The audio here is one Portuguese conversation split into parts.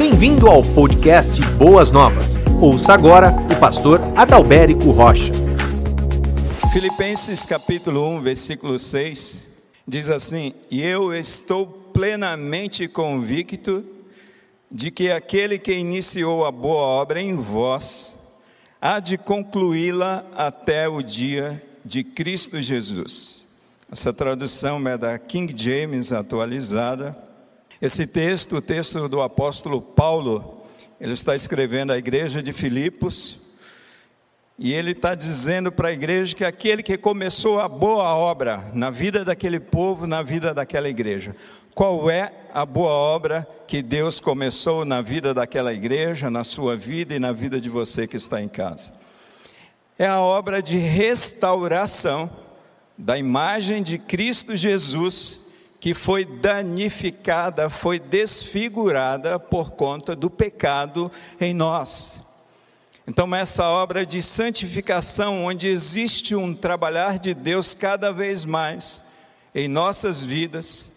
Bem-vindo ao podcast Boas Novas. Ouça agora o pastor Adalberico Rocha. Filipenses capítulo 1, versículo 6 diz assim: E eu estou plenamente convicto de que aquele que iniciou a boa obra em vós há de concluí-la até o dia de Cristo Jesus. Essa tradução é da King James atualizada. Esse texto, o texto do apóstolo Paulo, ele está escrevendo à igreja de Filipos, e ele está dizendo para a igreja que aquele que começou a boa obra na vida daquele povo, na vida daquela igreja. Qual é a boa obra que Deus começou na vida daquela igreja, na sua vida e na vida de você que está em casa? É a obra de restauração da imagem de Cristo Jesus que foi danificada, foi desfigurada por conta do pecado em nós. Então, essa obra de santificação, onde existe um trabalhar de Deus cada vez mais em nossas vidas,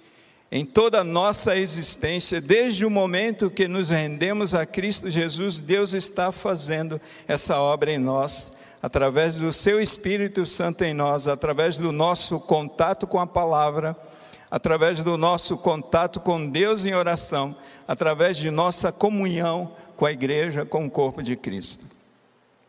em toda a nossa existência, desde o momento que nos rendemos a Cristo Jesus, Deus está fazendo essa obra em nós, através do Seu Espírito Santo em nós, através do nosso contato com a palavra através do nosso contato com Deus em oração, através de nossa comunhão com a igreja, com o corpo de Cristo.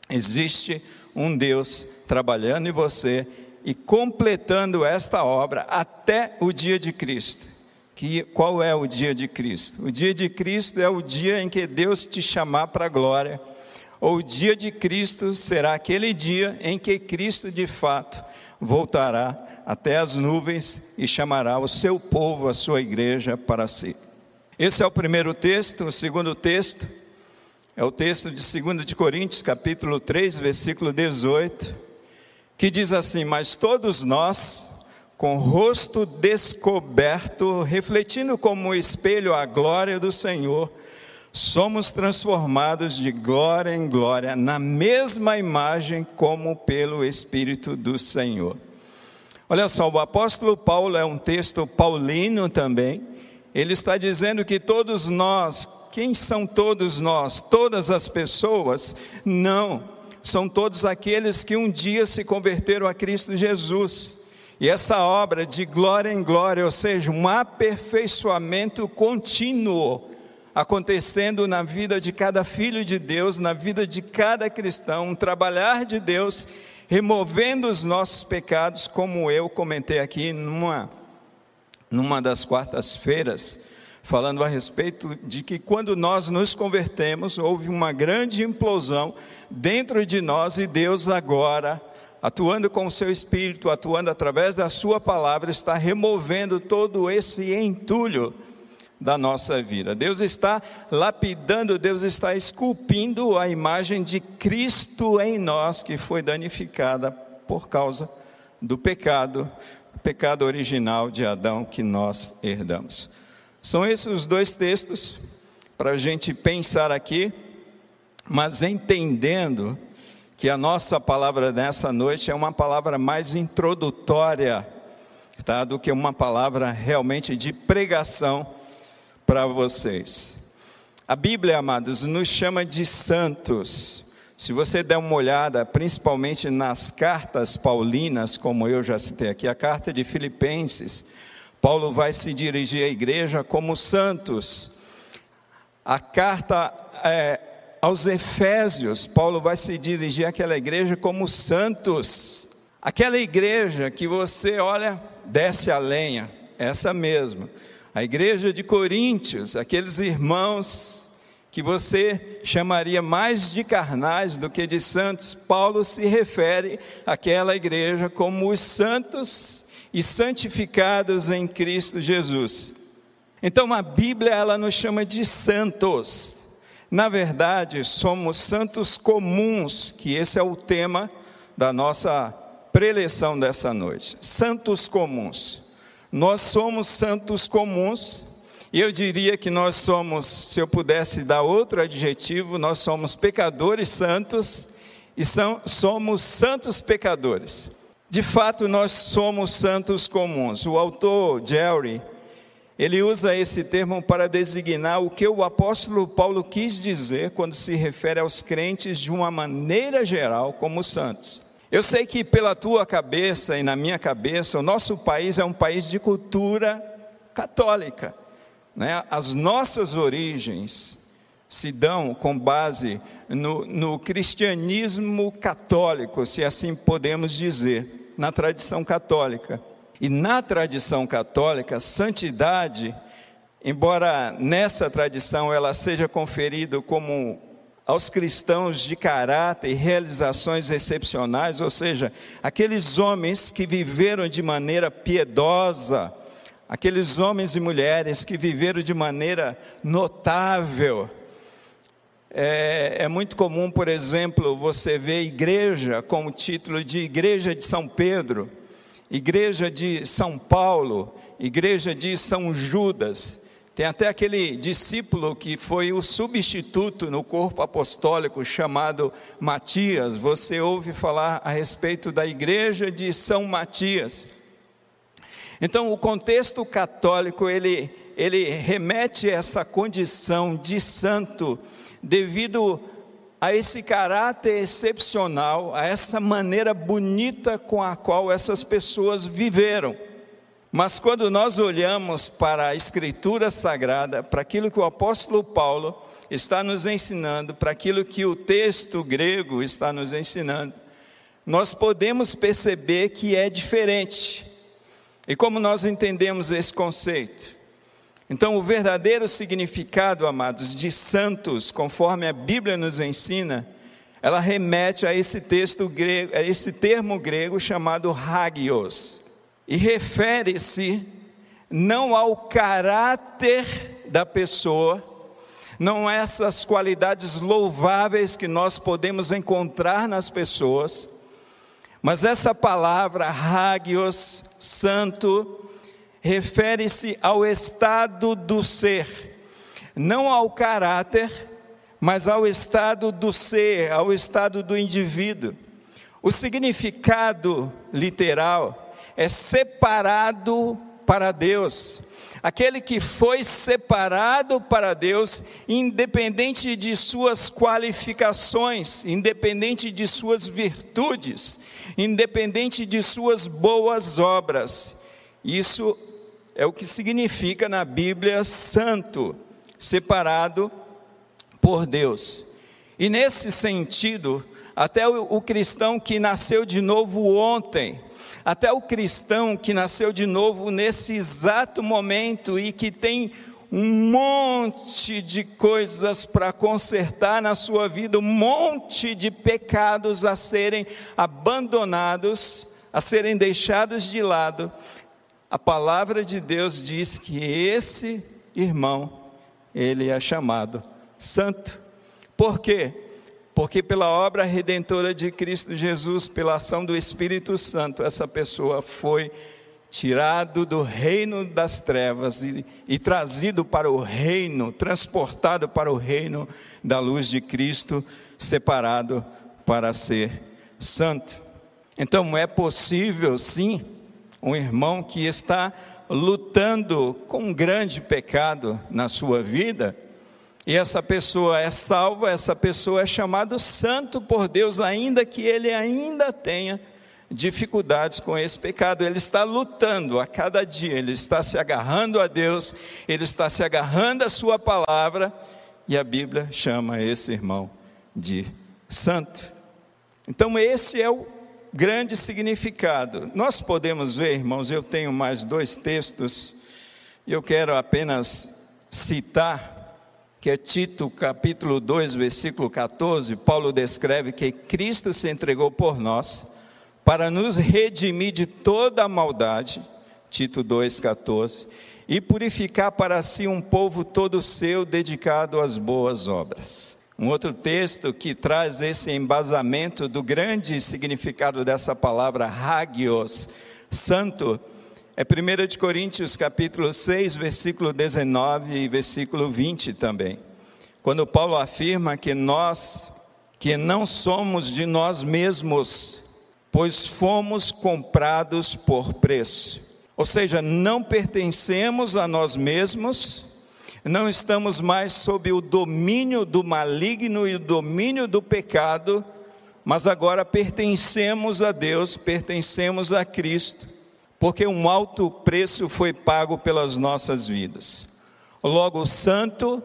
Existe um Deus trabalhando em você e completando esta obra até o dia de Cristo. Que, qual é o dia de Cristo? O dia de Cristo é o dia em que Deus te chamar para a glória, ou o dia de Cristo será aquele dia em que Cristo de fato voltará até as nuvens e chamará o seu povo, a sua igreja, para si. Esse é o primeiro texto. O segundo texto é o texto de 2 de Coríntios, capítulo 3, versículo 18, que diz assim: Mas todos nós, com o rosto descoberto, refletindo como espelho a glória do Senhor, somos transformados de glória em glória, na mesma imagem como pelo Espírito do Senhor. Olha só, o apóstolo Paulo é um texto paulino também. Ele está dizendo que todos nós, quem são todos nós? Todas as pessoas? Não, são todos aqueles que um dia se converteram a Cristo Jesus. E essa obra de glória em glória, ou seja, um aperfeiçoamento contínuo, acontecendo na vida de cada filho de Deus, na vida de cada cristão, um trabalhar de Deus removendo os nossos pecados, como eu comentei aqui numa, numa das quartas-feiras, falando a respeito de que quando nós nos convertemos, houve uma grande implosão dentro de nós e Deus agora, atuando com o seu espírito, atuando através da sua palavra, está removendo todo esse entulho da nossa vida. Deus está lapidando, Deus está esculpindo a imagem de Cristo em nós que foi danificada por causa do pecado, pecado original de Adão que nós herdamos. São esses os dois textos para a gente pensar aqui, mas entendendo que a nossa palavra nessa noite é uma palavra mais introdutória, tá, do que uma palavra realmente de pregação para vocês. A Bíblia, amados, nos chama de santos. Se você der uma olhada, principalmente nas cartas paulinas, como eu já citei aqui, a carta de Filipenses, Paulo vai se dirigir à igreja como santos. A carta é, aos Efésios, Paulo vai se dirigir àquela igreja como santos. Aquela igreja que você olha, desce a lenha, essa mesma a igreja de Coríntios, aqueles irmãos que você chamaria mais de carnais do que de santos, Paulo se refere àquela igreja como os santos e santificados em Cristo Jesus. Então a Bíblia ela nos chama de santos. Na verdade, somos santos comuns, que esse é o tema da nossa preleção dessa noite. Santos comuns. Nós somos santos comuns, e eu diria que nós somos, se eu pudesse dar outro adjetivo, nós somos pecadores santos e são, somos santos pecadores. De fato, nós somos santos comuns. O autor Jerry, ele usa esse termo para designar o que o apóstolo Paulo quis dizer quando se refere aos crentes de uma maneira geral como santos. Eu sei que pela tua cabeça e na minha cabeça, o nosso país é um país de cultura católica. Né? As nossas origens se dão com base no, no cristianismo católico, se assim podemos dizer, na tradição católica. E na tradição católica, santidade, embora nessa tradição ela seja conferida como aos cristãos de caráter e realizações excepcionais, ou seja, aqueles homens que viveram de maneira piedosa, aqueles homens e mulheres que viveram de maneira notável. É, é, muito comum, por exemplo, você ver igreja com o título de Igreja de São Pedro, Igreja de São Paulo, Igreja de São Judas. Tem até aquele discípulo que foi o substituto no corpo apostólico chamado Matias. Você ouve falar a respeito da igreja de São Matias. Então, o contexto católico ele ele remete a essa condição de santo devido a esse caráter excepcional, a essa maneira bonita com a qual essas pessoas viveram. Mas quando nós olhamos para a Escritura Sagrada, para aquilo que o apóstolo Paulo está nos ensinando, para aquilo que o texto grego está nos ensinando, nós podemos perceber que é diferente. E como nós entendemos esse conceito? Então, o verdadeiro significado, amados, de santos, conforme a Bíblia nos ensina, ela remete a esse texto grego, a esse termo grego chamado hagios e refere-se não ao caráter da pessoa, não a essas qualidades louváveis que nós podemos encontrar nas pessoas, mas essa palavra hagios, santo, refere-se ao estado do ser, não ao caráter, mas ao estado do ser, ao estado do indivíduo. O significado literal é separado para Deus. Aquele que foi separado para Deus, independente de suas qualificações, independente de suas virtudes, independente de suas boas obras. Isso é o que significa na Bíblia santo, separado por Deus. E nesse sentido, até o, o cristão que nasceu de novo ontem, até o cristão que nasceu de novo nesse exato momento e que tem um monte de coisas para consertar na sua vida, um monte de pecados a serem abandonados, a serem deixados de lado. A palavra de Deus diz que esse irmão, ele é chamado santo. Por quê? Porque pela obra redentora de Cristo Jesus, pela ação do Espírito Santo, essa pessoa foi tirado do reino das trevas e, e, trazido para o reino, transportado para o reino da luz de Cristo, separado para ser santo. Então é possível sim um irmão que está lutando com um grande pecado na sua vida, e essa pessoa é salva, essa pessoa é chamado santo por Deus, ainda que ele ainda tenha dificuldades com esse pecado. Ele está lutando a cada dia, ele está se agarrando a Deus, ele está se agarrando à Sua palavra, e a Bíblia chama esse irmão de santo. Então, esse é o grande significado. Nós podemos ver, irmãos, eu tenho mais dois textos, e eu quero apenas citar que é Tito capítulo 2, versículo 14, Paulo descreve que Cristo se entregou por nós para nos redimir de toda a maldade, Tito 2,14, e purificar para si um povo todo seu dedicado às boas obras. Um outro texto que traz esse embasamento do grande significado dessa palavra hagios, santo, é 1 de Coríntios capítulo 6, versículo 19 e versículo 20 também. Quando Paulo afirma que nós, que não somos de nós mesmos, pois fomos comprados por preço. Ou seja, não pertencemos a nós mesmos, não estamos mais sob o domínio do maligno e o domínio do pecado, mas agora pertencemos a Deus, pertencemos a Cristo, porque um alto preço foi pago pelas nossas vidas. Logo, o santo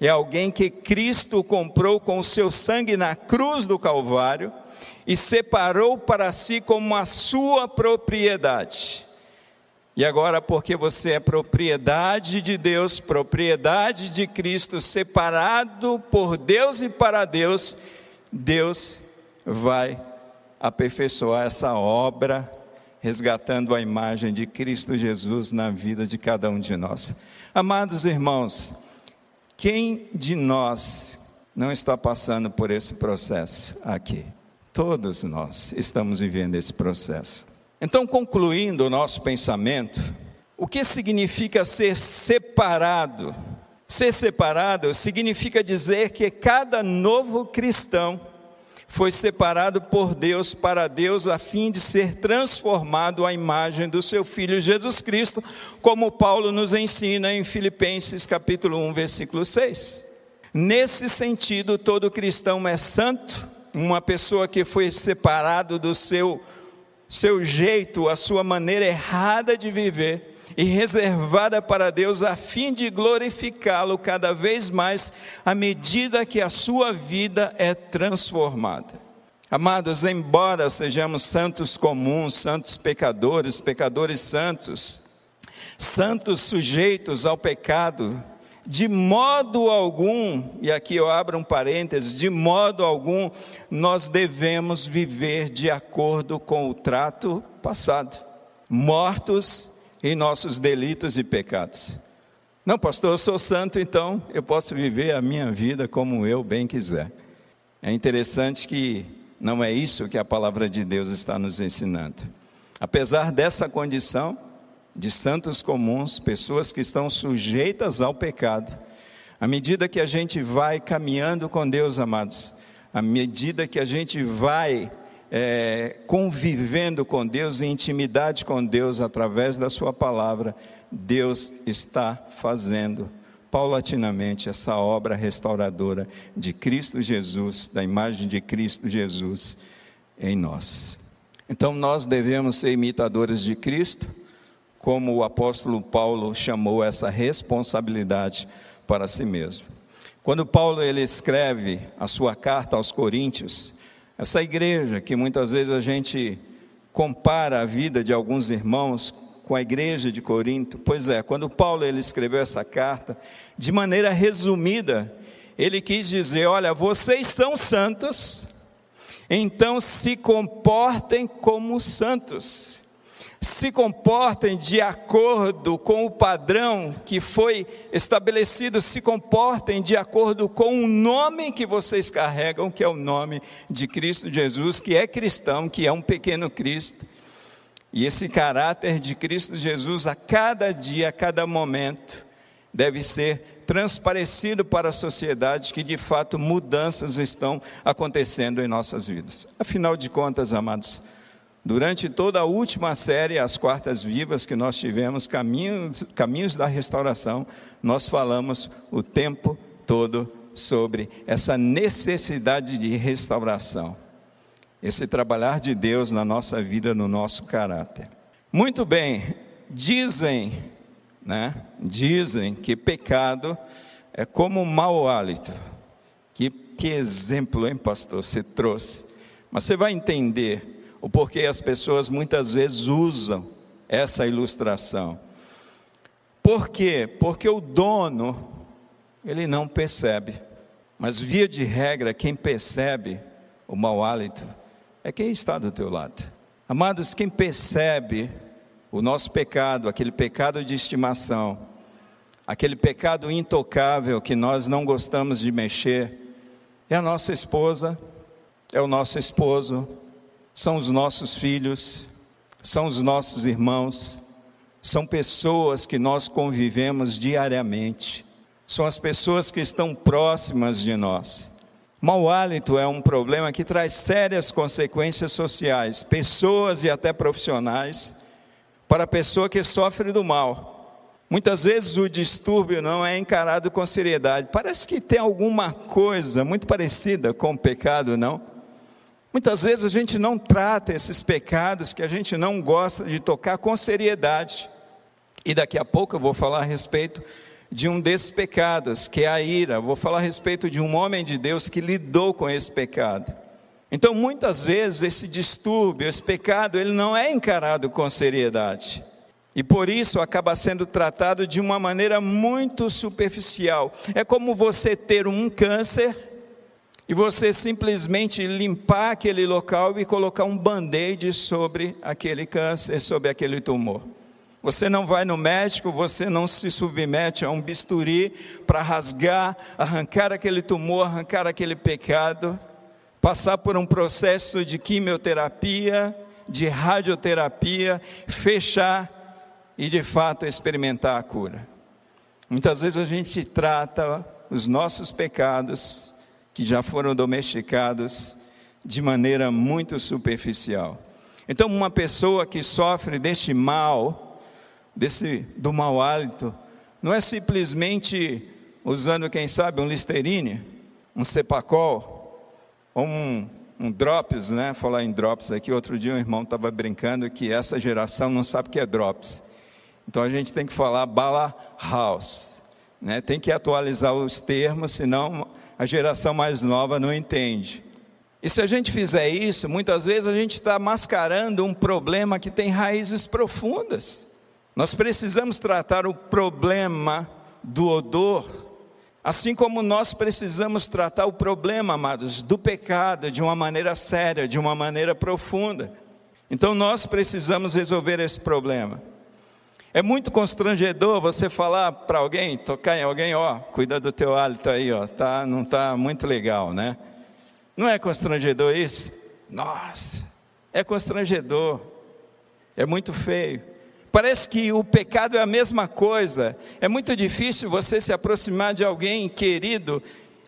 é alguém que Cristo comprou com o seu sangue na cruz do Calvário e separou para si como a sua propriedade. E agora, porque você é propriedade de Deus, propriedade de Cristo, separado por Deus e para Deus, Deus vai aperfeiçoar essa obra, resgatando a imagem de Cristo Jesus na vida de cada um de nós. Amados irmãos, quem de nós não está passando por esse processo aqui? Todos nós estamos vivendo esse processo. Então, concluindo o nosso pensamento, o que significa ser separado? Ser separado significa dizer que cada novo cristão foi separado por Deus para Deus a fim de ser transformado à imagem do seu filho Jesus Cristo, como Paulo nos ensina em Filipenses capítulo 1, versículo 6. Nesse sentido, todo cristão é santo, uma pessoa que foi separado do seu seu jeito, a sua maneira errada de viver e reservada para Deus a fim de glorificá-lo cada vez mais à medida que a sua vida é transformada. Amados, embora sejamos santos comuns, santos pecadores, pecadores santos, santos sujeitos ao pecado, de modo algum, e aqui eu abro um parênteses, de modo algum nós devemos viver de acordo com o trato passado, mortos em nossos delitos e pecados. Não, pastor, eu sou santo, então eu posso viver a minha vida como eu bem quiser. É interessante que não é isso que a palavra de Deus está nos ensinando. Apesar dessa condição, de santos comuns, pessoas que estão sujeitas ao pecado. À medida que a gente vai caminhando com Deus, amados, à medida que a gente vai é, convivendo com Deus, em intimidade com Deus, através da Sua palavra, Deus está fazendo paulatinamente essa obra restauradora de Cristo Jesus, da imagem de Cristo Jesus em nós. Então nós devemos ser imitadores de Cristo como o apóstolo Paulo chamou essa responsabilidade para si mesmo. Quando Paulo ele escreve a sua carta aos Coríntios, essa igreja que muitas vezes a gente compara a vida de alguns irmãos com a igreja de Corinto, pois é, quando Paulo ele escreveu essa carta, de maneira resumida, ele quis dizer: olha, vocês são santos, então se comportem como santos se comportem de acordo com o padrão que foi estabelecido, se comportem de acordo com o nome que vocês carregam, que é o nome de Cristo Jesus, que é cristão, que é um pequeno Cristo. E esse caráter de Cristo Jesus, a cada dia, a cada momento, deve ser transparecido para a sociedade que de fato mudanças estão acontecendo em nossas vidas. Afinal de contas, amados, Durante toda a última série, As Quartas Vivas, que nós tivemos, Caminhos, Caminhos da Restauração, nós falamos o tempo todo sobre essa necessidade de restauração, esse trabalhar de Deus na nossa vida, no nosso caráter. Muito bem, dizem, né? Dizem que pecado é como um mau hálito. Que, que exemplo, hein, pastor, você trouxe. Mas você vai entender o porquê as pessoas muitas vezes usam essa ilustração. Por quê? Porque o dono, ele não percebe. Mas via de regra, quem percebe o mau hálito é quem está do teu lado. Amados, quem percebe o nosso pecado, aquele pecado de estimação, aquele pecado intocável que nós não gostamos de mexer, é a nossa esposa, é o nosso esposo, são os nossos filhos, são os nossos irmãos, são pessoas que nós convivemos diariamente, são as pessoas que estão próximas de nós. Mau hálito é um problema que traz sérias consequências sociais, pessoas e até profissionais para a pessoa que sofre do mal. Muitas vezes o distúrbio não é encarado com seriedade. Parece que tem alguma coisa muito parecida com o pecado, não? Muitas vezes a gente não trata esses pecados que a gente não gosta de tocar com seriedade. E daqui a pouco eu vou falar a respeito de um desses pecados, que é a ira. Vou falar a respeito de um homem de Deus que lidou com esse pecado. Então, muitas vezes, esse distúrbio, esse pecado, ele não é encarado com seriedade. E por isso acaba sendo tratado de uma maneira muito superficial. É como você ter um câncer e você simplesmente limpar aquele local e colocar um band-aid sobre aquele câncer, sobre aquele tumor. Você não vai no médico, você não se submete a um bisturi para rasgar, arrancar aquele tumor, arrancar aquele pecado, passar por um processo de quimioterapia, de radioterapia, fechar e de fato experimentar a cura. Muitas vezes a gente trata os nossos pecados, que já foram domesticados, de maneira muito superficial. Então, uma pessoa que sofre deste mal, desse do mau hálito, não é simplesmente usando, quem sabe, um Listerine, um Cepacol, ou um, um Drops, né? Falar em Drops aqui, outro dia um irmão estava brincando que essa geração não sabe o que é Drops. Então a gente tem que falar bala house, né? Tem que atualizar os termos, senão a geração mais nova não entende. E se a gente fizer isso, muitas vezes a gente está mascarando um problema que tem raízes profundas. Nós precisamos tratar o problema do odor, assim como nós precisamos tratar o problema, amados, do pecado de uma maneira séria, de uma maneira profunda. Então nós precisamos resolver esse problema. É muito constrangedor você falar para alguém, tocar em alguém, ó, cuida do teu hálito aí, ó, tá, não tá muito legal, né? Não é constrangedor isso? Nossa, é constrangedor. É muito feio. Parece que o pecado é a mesma coisa. É muito difícil você se aproximar de alguém querido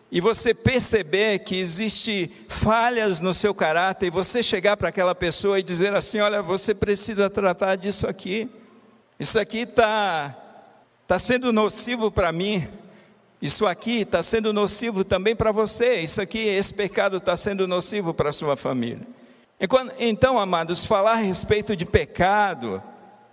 e você perceber que existe falhas no seu caráter e você chegar para aquela pessoa e dizer assim: olha, você precisa tratar disso aqui. Isso aqui está tá sendo nocivo para mim. Isso aqui está sendo nocivo também para você. Isso aqui, esse pecado está sendo nocivo para a sua família. Então, amados, falar a respeito de pecado,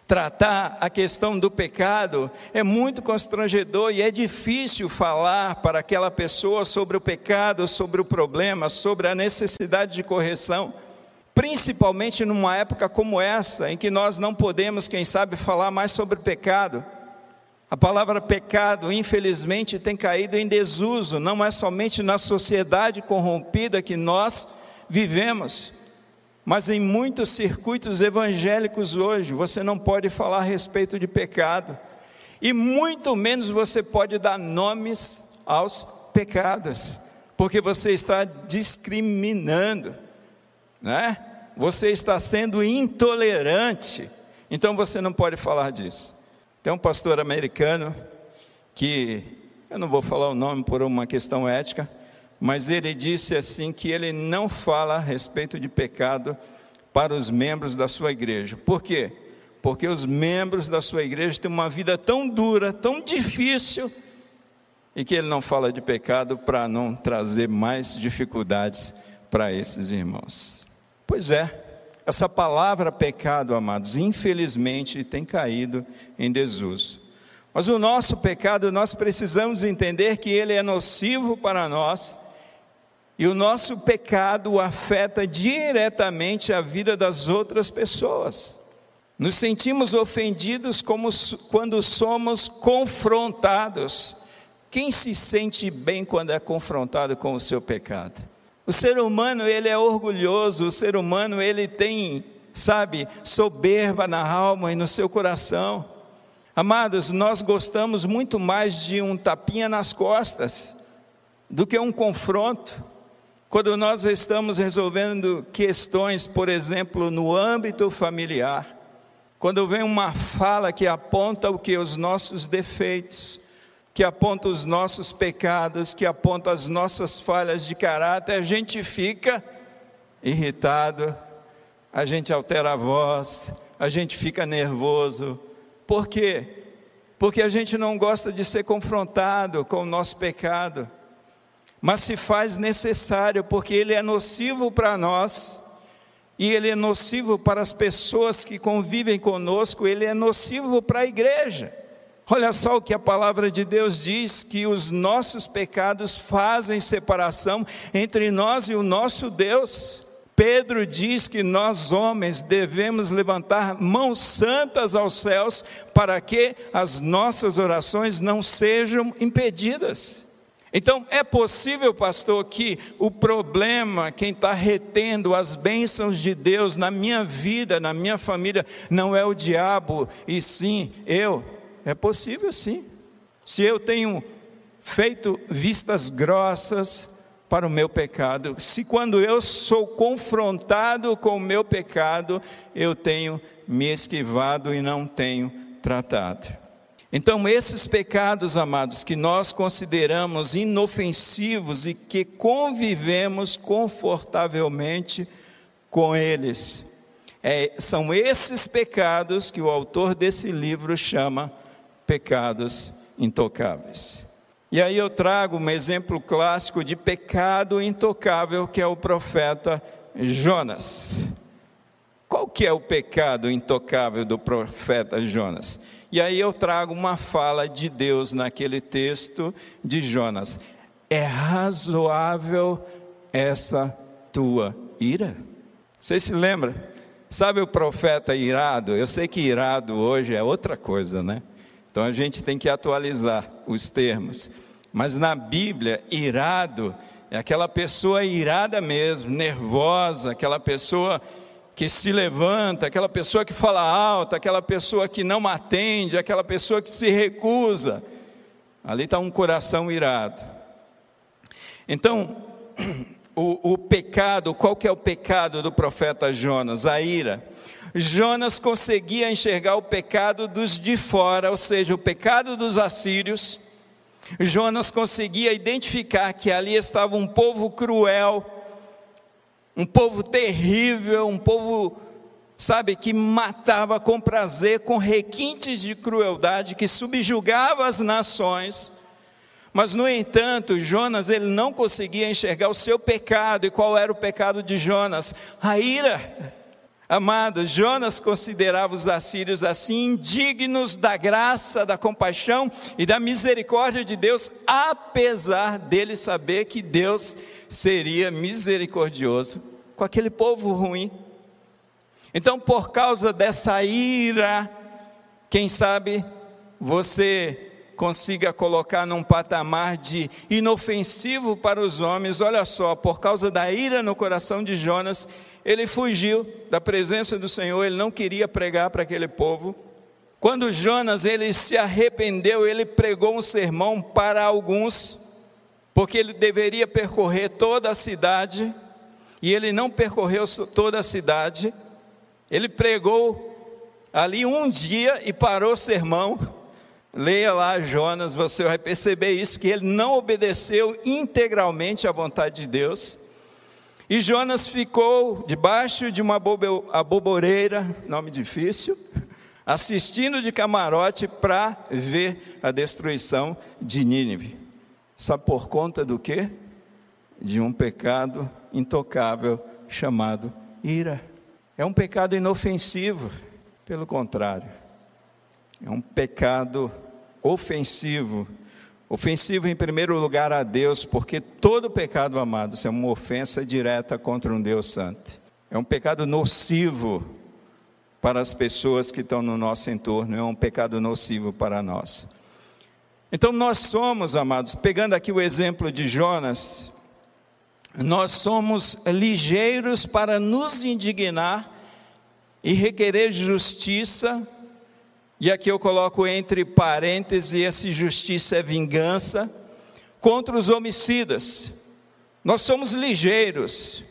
tratar a questão do pecado é muito constrangedor e é difícil falar para aquela pessoa sobre o pecado, sobre o problema, sobre a necessidade de correção, principalmente numa época como essa, em que nós não podemos, quem sabe, falar mais sobre pecado. A palavra pecado, infelizmente, tem caído em desuso, não é somente na sociedade corrompida que nós vivemos, mas em muitos circuitos evangélicos hoje, você não pode falar a respeito de pecado, e muito menos você pode dar nomes aos pecados, porque você está discriminando, né? Você está sendo intolerante, então você não pode falar disso. Tem um pastor americano que, eu não vou falar o nome por uma questão ética, mas ele disse assim que ele não fala a respeito de pecado para os membros da sua igreja. Por quê? Porque os membros da sua igreja têm uma vida tão dura, tão difícil, e que ele não fala de pecado para não trazer mais dificuldades para esses irmãos. Pois é, essa palavra pecado, amados, infelizmente tem caído em desuso. Mas o nosso pecado, nós precisamos entender que ele é nocivo para nós e o nosso pecado afeta diretamente a vida das outras pessoas. Nos sentimos ofendidos como quando somos confrontados. Quem se sente bem quando é confrontado com o seu pecado? O ser humano, ele é orgulhoso, o ser humano, ele tem, sabe, soberba na alma e no seu coração. Amados, nós gostamos muito mais de um tapinha nas costas do que um confronto. Quando nós estamos resolvendo questões, por exemplo, no âmbito familiar, quando vem uma fala que aponta o que os nossos defeitos, que aponta os nossos pecados, que aponta as nossas falhas de caráter, a gente fica irritado, a gente altera a voz, a gente fica nervoso. Por quê? Porque a gente não gosta de ser confrontado com o nosso pecado, mas se faz necessário, porque ele é nocivo para nós, e ele é nocivo para as pessoas que convivem conosco, ele é nocivo para a igreja. Olha só o que a palavra de Deus diz: que os nossos pecados fazem separação entre nós e o nosso Deus. Pedro diz que nós, homens, devemos levantar mãos santas aos céus para que as nossas orações não sejam impedidas. Então, é possível, pastor, que o problema, quem está retendo as bênçãos de Deus na minha vida, na minha família, não é o diabo, e sim eu. É possível, sim. Se eu tenho feito vistas grossas, para o meu pecado. Se quando eu sou confrontado com o meu pecado, eu tenho me esquivado e não tenho tratado. Então, esses pecados, amados, que nós consideramos inofensivos e que convivemos confortavelmente com eles, é, são esses pecados que o autor desse livro chama pecados intocáveis. E aí eu trago um exemplo clássico de pecado intocável, que é o profeta Jonas. Qual que é o pecado intocável do profeta Jonas? E aí eu trago uma fala de Deus naquele texto de Jonas. É razoável essa tua ira? Você se lembra? Sabe o profeta irado? Eu sei que irado hoje é outra coisa, né? Então a gente tem que atualizar os termos. Mas na Bíblia, irado é aquela pessoa irada mesmo, nervosa, aquela pessoa que se levanta, aquela pessoa que fala alto, aquela pessoa que não atende, aquela pessoa que se recusa. Ali está um coração irado. Então, o, o, pecado, qual que é o pecado do profeta Jonas? A ira. Jonas conseguia enxergar o pecado dos de fora, ou seja, o pecado dos assírios. Jonas conseguia identificar que ali estava um povo cruel, um povo terrível, um povo, sabe, que matava com prazer, com requintes de crueldade, que subjugava as nações. Mas, no entanto, Jonas ele não conseguia enxergar o seu pecado. E qual era o pecado de Jonas? A ira. Amados, Jonas considerava os assírios assim indignos da graça, da compaixão e da misericórdia de Deus, apesar dele saber que Deus seria misericordioso com aquele povo ruim. Então, por causa dessa ira, quem sabe você consiga colocar num patamar de inofensivo para os homens, olha só, por causa da ira no coração de Jonas, ele fugiu da presença do Senhor, ele não queria pregar para aquele povo. Quando Jonas ele se arrependeu, ele pregou um sermão para alguns, porque ele deveria percorrer toda a cidade, e ele não percorreu toda a cidade. Ele pregou ali um dia e parou o sermão. Leia lá Jonas, você vai perceber isso que ele não obedeceu integralmente à vontade de Deus. E Jonas ficou debaixo de uma aboboreira, nome difícil, assistindo de camarote para ver a destruição de Nínive. Sabe por conta do quê? De um pecado intocável chamado ira. É um pecado inofensivo, pelo contrário, é um pecado ofensivo Ofensivo, em primeiro lugar, a Deus, porque todo pecado, amados, é uma ofensa direta contra um Deus santo. É um pecado nocivo para as pessoas que estão no nosso entorno, é um pecado nocivo para nós. Então, nós somos, amados, pegando aqui o exemplo de Jonas, nós somos ligeiros para nos indignar e requerer justiça e aqui eu coloco entre parênteses: esse justiça é vingança contra os homicidas. Nós somos ligeiros.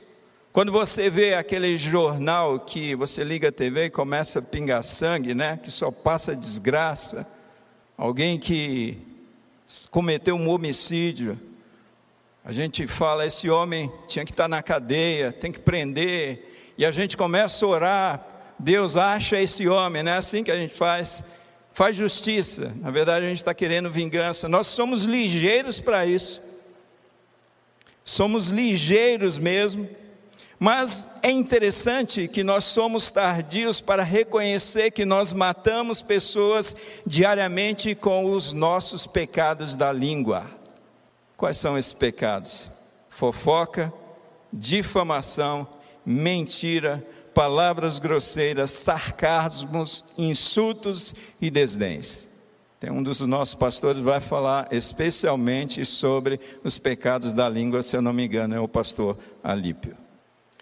Quando você vê aquele jornal que você liga a TV e começa a pingar sangue, né? Que só passa desgraça. Alguém que cometeu um homicídio. A gente fala, esse homem tinha que estar na cadeia, tem que prender. E a gente começa a orar Deus acha esse homem, não é assim que a gente faz? Faz justiça, na verdade a gente está querendo vingança. Nós somos ligeiros para isso, somos ligeiros mesmo, mas é interessante que nós somos tardios para reconhecer que nós matamos pessoas diariamente com os nossos pecados da língua. Quais são esses pecados? Fofoca, difamação, mentira, palavras grosseiras, sarcasmos, insultos e desdéns. Tem um dos nossos pastores vai falar especialmente sobre os pecados da língua, se eu não me engano, é o pastor Alípio.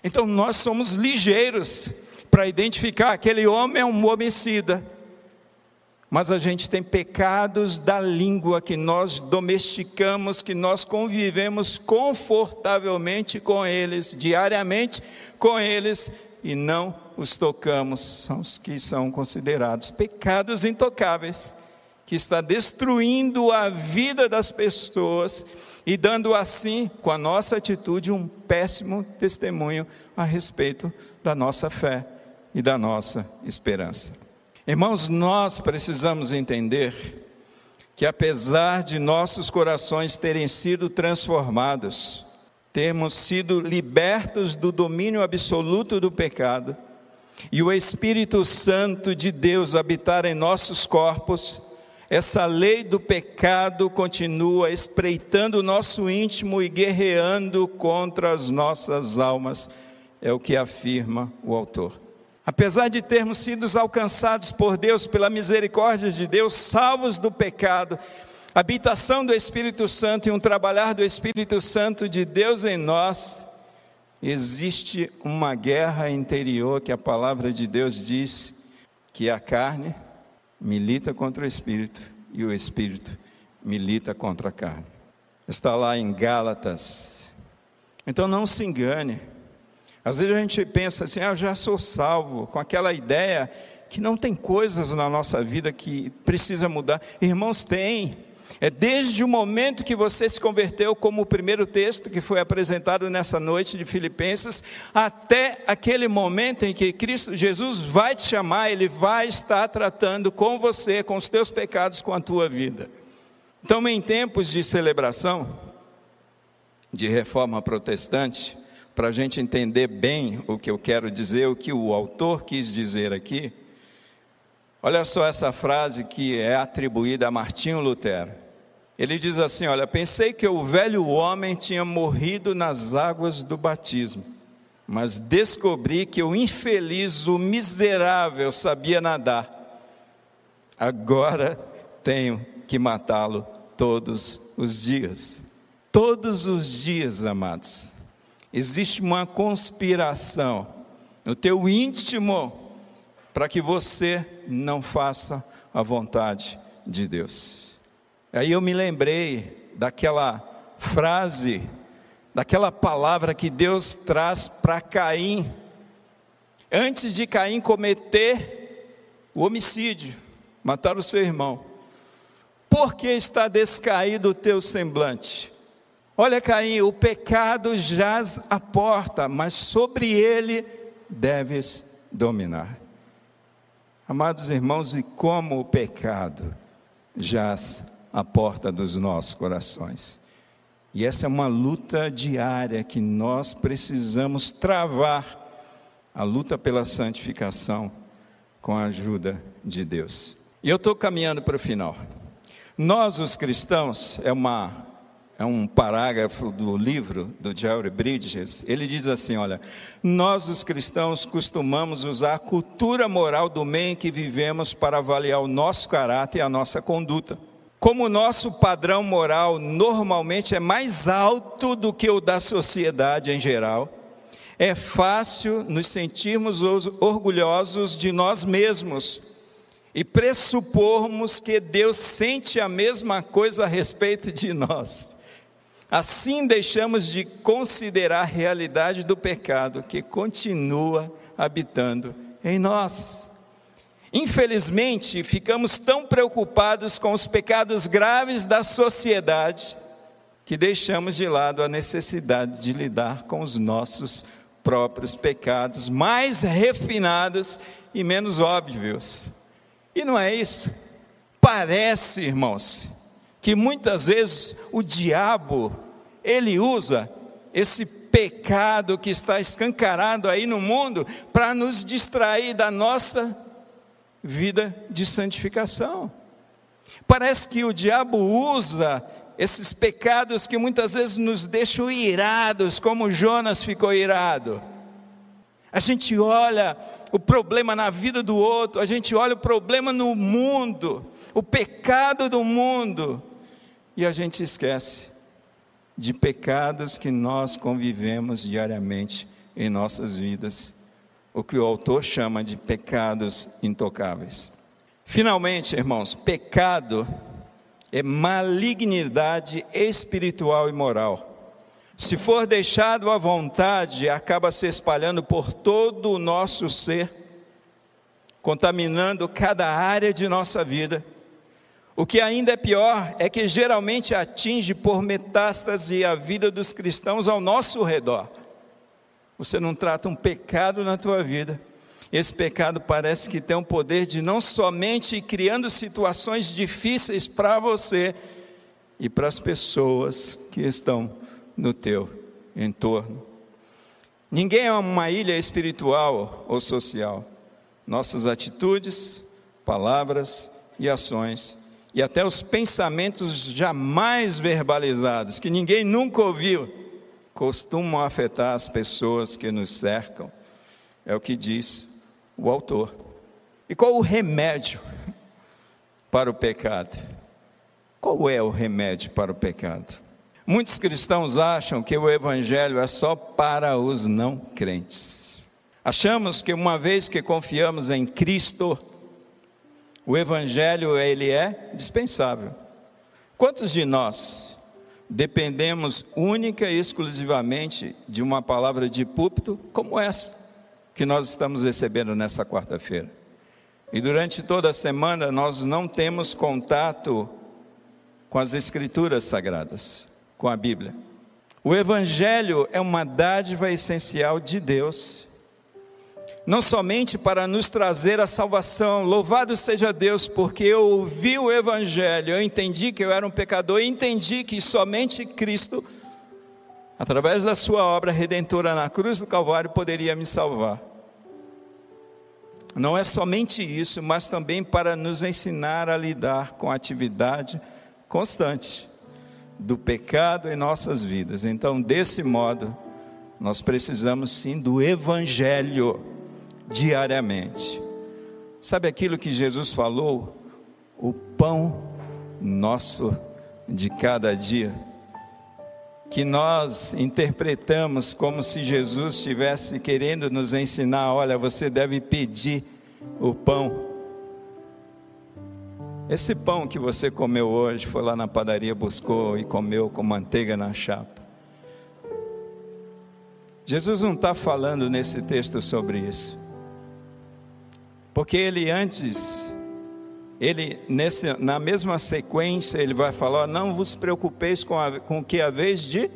Então nós somos ligeiros para identificar aquele homem é um homicida. Mas a gente tem pecados da língua que nós domesticamos, que nós convivemos confortavelmente com eles, diariamente com eles, e não os tocamos, são os que são considerados pecados intocáveis, que está destruindo a vida das pessoas e dando assim, com a nossa atitude, um péssimo testemunho a respeito da nossa fé e da nossa esperança. Irmãos, nós precisamos entender que apesar de nossos corações terem sido transformados, termos sido libertos do domínio absoluto do pecado, e o Espírito Santo de Deus habitar em nossos corpos, essa lei do pecado continua espreitando o nosso íntimo e guerreando contra as nossas almas, é o que afirma o autor. Apesar de termos sido alcançados por Deus, pela misericórdia de Deus, salvos do pecado, habitação do Espírito Santo e um trabalhar do Espírito Santo de Deus em nós, existe uma guerra interior que a palavra de Deus diz que a carne milita contra o espírito e o espírito milita contra a carne. Está lá em Gálatas. Então não se engane. Às vezes a gente pensa assim, ah, eu já sou salvo, com aquela ideia que não tem coisas na nossa vida que precisa mudar. Irmãos, tem. É desde o momento que você se converteu, como o primeiro texto que foi apresentado nessa noite de Filipenses, até aquele momento em que Cristo Jesus vai te chamar, ele vai estar tratando com você, com os teus pecados, com a tua vida. Então, em tempos de celebração, de reforma protestante, para a gente entender bem o que eu quero dizer, o que o autor quis dizer aqui, olha só essa frase que é atribuída a Martinho Lutero. Ele diz assim: Olha, pensei que o velho homem tinha morrido nas águas do batismo, mas descobri que o infeliz, o miserável, sabia nadar. Agora tenho que matá-lo todos os dias. Todos os dias, amados, existe uma conspiração no teu íntimo para que você não faça a vontade de Deus. Aí eu me lembrei daquela frase, daquela palavra que Deus traz para Caim, antes de Caim cometer o homicídio, matar o seu irmão. Por que está descaído o teu semblante? Olha, Caim, o pecado jaz à porta, mas sobre ele deves dominar. Amados irmãos, e como o pecado jaz a porta dos nossos corações. E essa é uma luta diária que nós precisamos travar a luta pela santificação com a ajuda de Deus. E eu estou caminhando para o final. Nós, os cristãos, é, uma, é um parágrafo do livro do Jerry Bridges. Ele diz assim: Olha, nós, os cristãos, costumamos usar a cultura moral do meio em que vivemos para avaliar o nosso caráter e a nossa conduta. Como o nosso padrão moral normalmente é mais alto do que o da sociedade em geral, é fácil nos sentirmos orgulhosos de nós mesmos e pressupormos que Deus sente a mesma coisa a respeito de nós. Assim deixamos de considerar a realidade do pecado que continua habitando em nós. Infelizmente, ficamos tão preocupados com os pecados graves da sociedade que deixamos de lado a necessidade de lidar com os nossos próprios pecados, mais refinados e menos óbvios. E não é isso? Parece, irmãos, que muitas vezes o diabo, ele usa esse pecado que está escancarado aí no mundo para nos distrair da nossa vida de santificação. Parece que o diabo usa esses pecados que muitas vezes nos deixam irados, como Jonas ficou irado. A gente olha o problema na vida do outro, a gente olha o problema no mundo, o pecado do mundo, e a gente esquece de pecados que nós convivemos diariamente em nossas vidas, o que o autor chama de pecados intocáveis. Finalmente, irmãos, pecado é malignidade espiritual e moral. Se for deixado à vontade, acaba se espalhando por todo o nosso ser, contaminando cada área de nossa vida. O que ainda é pior é que geralmente atinge por metástase a vida dos cristãos ao nosso redor. Você não trata um pecado na tua vida, esse pecado parece que tem o poder de não somente criando situações difíceis para você e para as pessoas que estão no teu entorno. Ninguém é uma ilha espiritual ou social. Nossas atitudes, palavras e ações, e até os pensamentos jamais verbalizados, que ninguém nunca ouviu, costumam afetar as pessoas que nos cercam. É o que diz o autor. E qual o remédio para o pecado? Qual é o remédio para o pecado? Muitos cristãos acham que o evangelho é só para os não crentes. Achamos que uma vez que confiamos em Cristo, o evangelho ele é dispensável. Quantos de nós dependemos única e exclusivamente de uma palavra de púlpito como essa? que nós estamos recebendo nessa quarta-feira. E durante toda a semana nós não temos contato com as Escrituras Sagradas, com a Bíblia. O Evangelho é uma dádiva essencial de Deus, não somente para nos trazer a salvação, louvado seja Deus, porque eu ouvi o Evangelho, eu entendi que eu era um pecador, e entendi que somente Cristo, através da Sua obra redentora na cruz do Calvário, poderia me salvar. Não é somente isso, mas também para nos ensinar a lidar com a atividade constante do pecado em nossas vidas. Então, desse modo, nós precisamos sim do Evangelho diariamente. Sabe aquilo que Jesus falou? O pão nosso de cada dia. Que nós interpretamos como se Jesus estivesse querendo nos ensinar: olha, você deve pedir o pão. Esse pão que você comeu hoje, foi lá na padaria, buscou e comeu com manteiga na chapa. Jesus não está falando nesse texto sobre isso. Porque ele antes, ele nesse, na mesma sequência, ele vai falar: não vos preocupeis com, a, com o que a vez de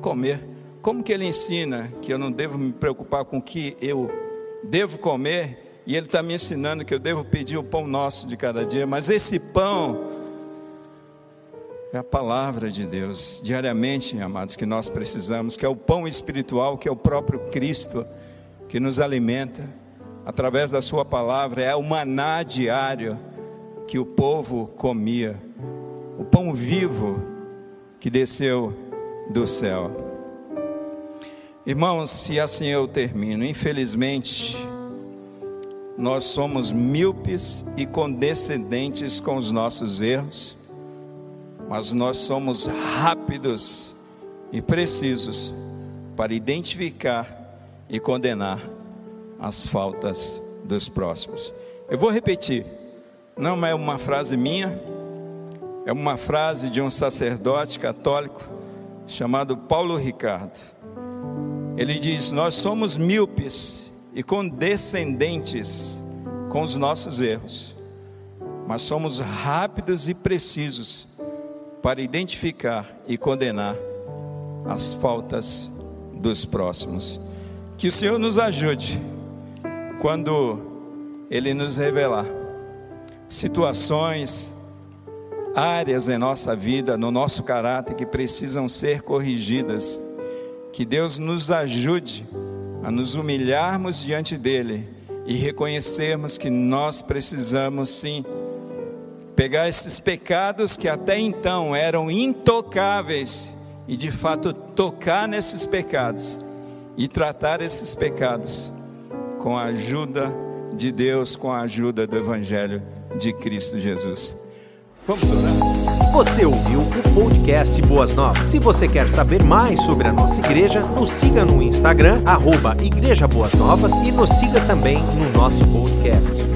comer. Como que ele ensina que eu não devo me preocupar com o que eu devo comer? E Ele está me ensinando que eu devo pedir o pão nosso de cada dia, mas esse pão é a palavra de Deus, diariamente, amados, que nós precisamos, que é o pão espiritual, que é o próprio Cristo, que nos alimenta através da Sua palavra, é o maná diário que o povo comia, o pão vivo que desceu do céu. Irmãos, e assim eu termino. Infelizmente, nós somos míopes e condescendentes com os nossos erros, mas nós somos rápidos e precisos para identificar e condenar as faltas dos próximos. Eu vou repetir, não é uma frase minha, é uma frase de um sacerdote católico chamado Paulo Ricardo. Ele diz: Nós somos míopes e condescendentes com os nossos erros, mas somos rápidos e precisos para identificar e condenar as faltas dos próximos. Que o Senhor nos ajude quando Ele nos revelar situações, áreas em nossa vida, no nosso caráter que precisam ser corrigidas. Que Deus nos ajude a nos humilharmos diante dEle e reconhecermos que nós precisamos sim pegar esses pecados que até então eram intocáveis e de fato tocar nesses pecados e tratar esses pecados com a ajuda de Deus, com a ajuda do Evangelho de Cristo Jesus. Vamos orar. Você ouviu o podcast Boas Novas. Se você quer saber mais sobre a nossa igreja, nos siga no Instagram, arroba Igreja Boas Novas e nos siga também no nosso podcast.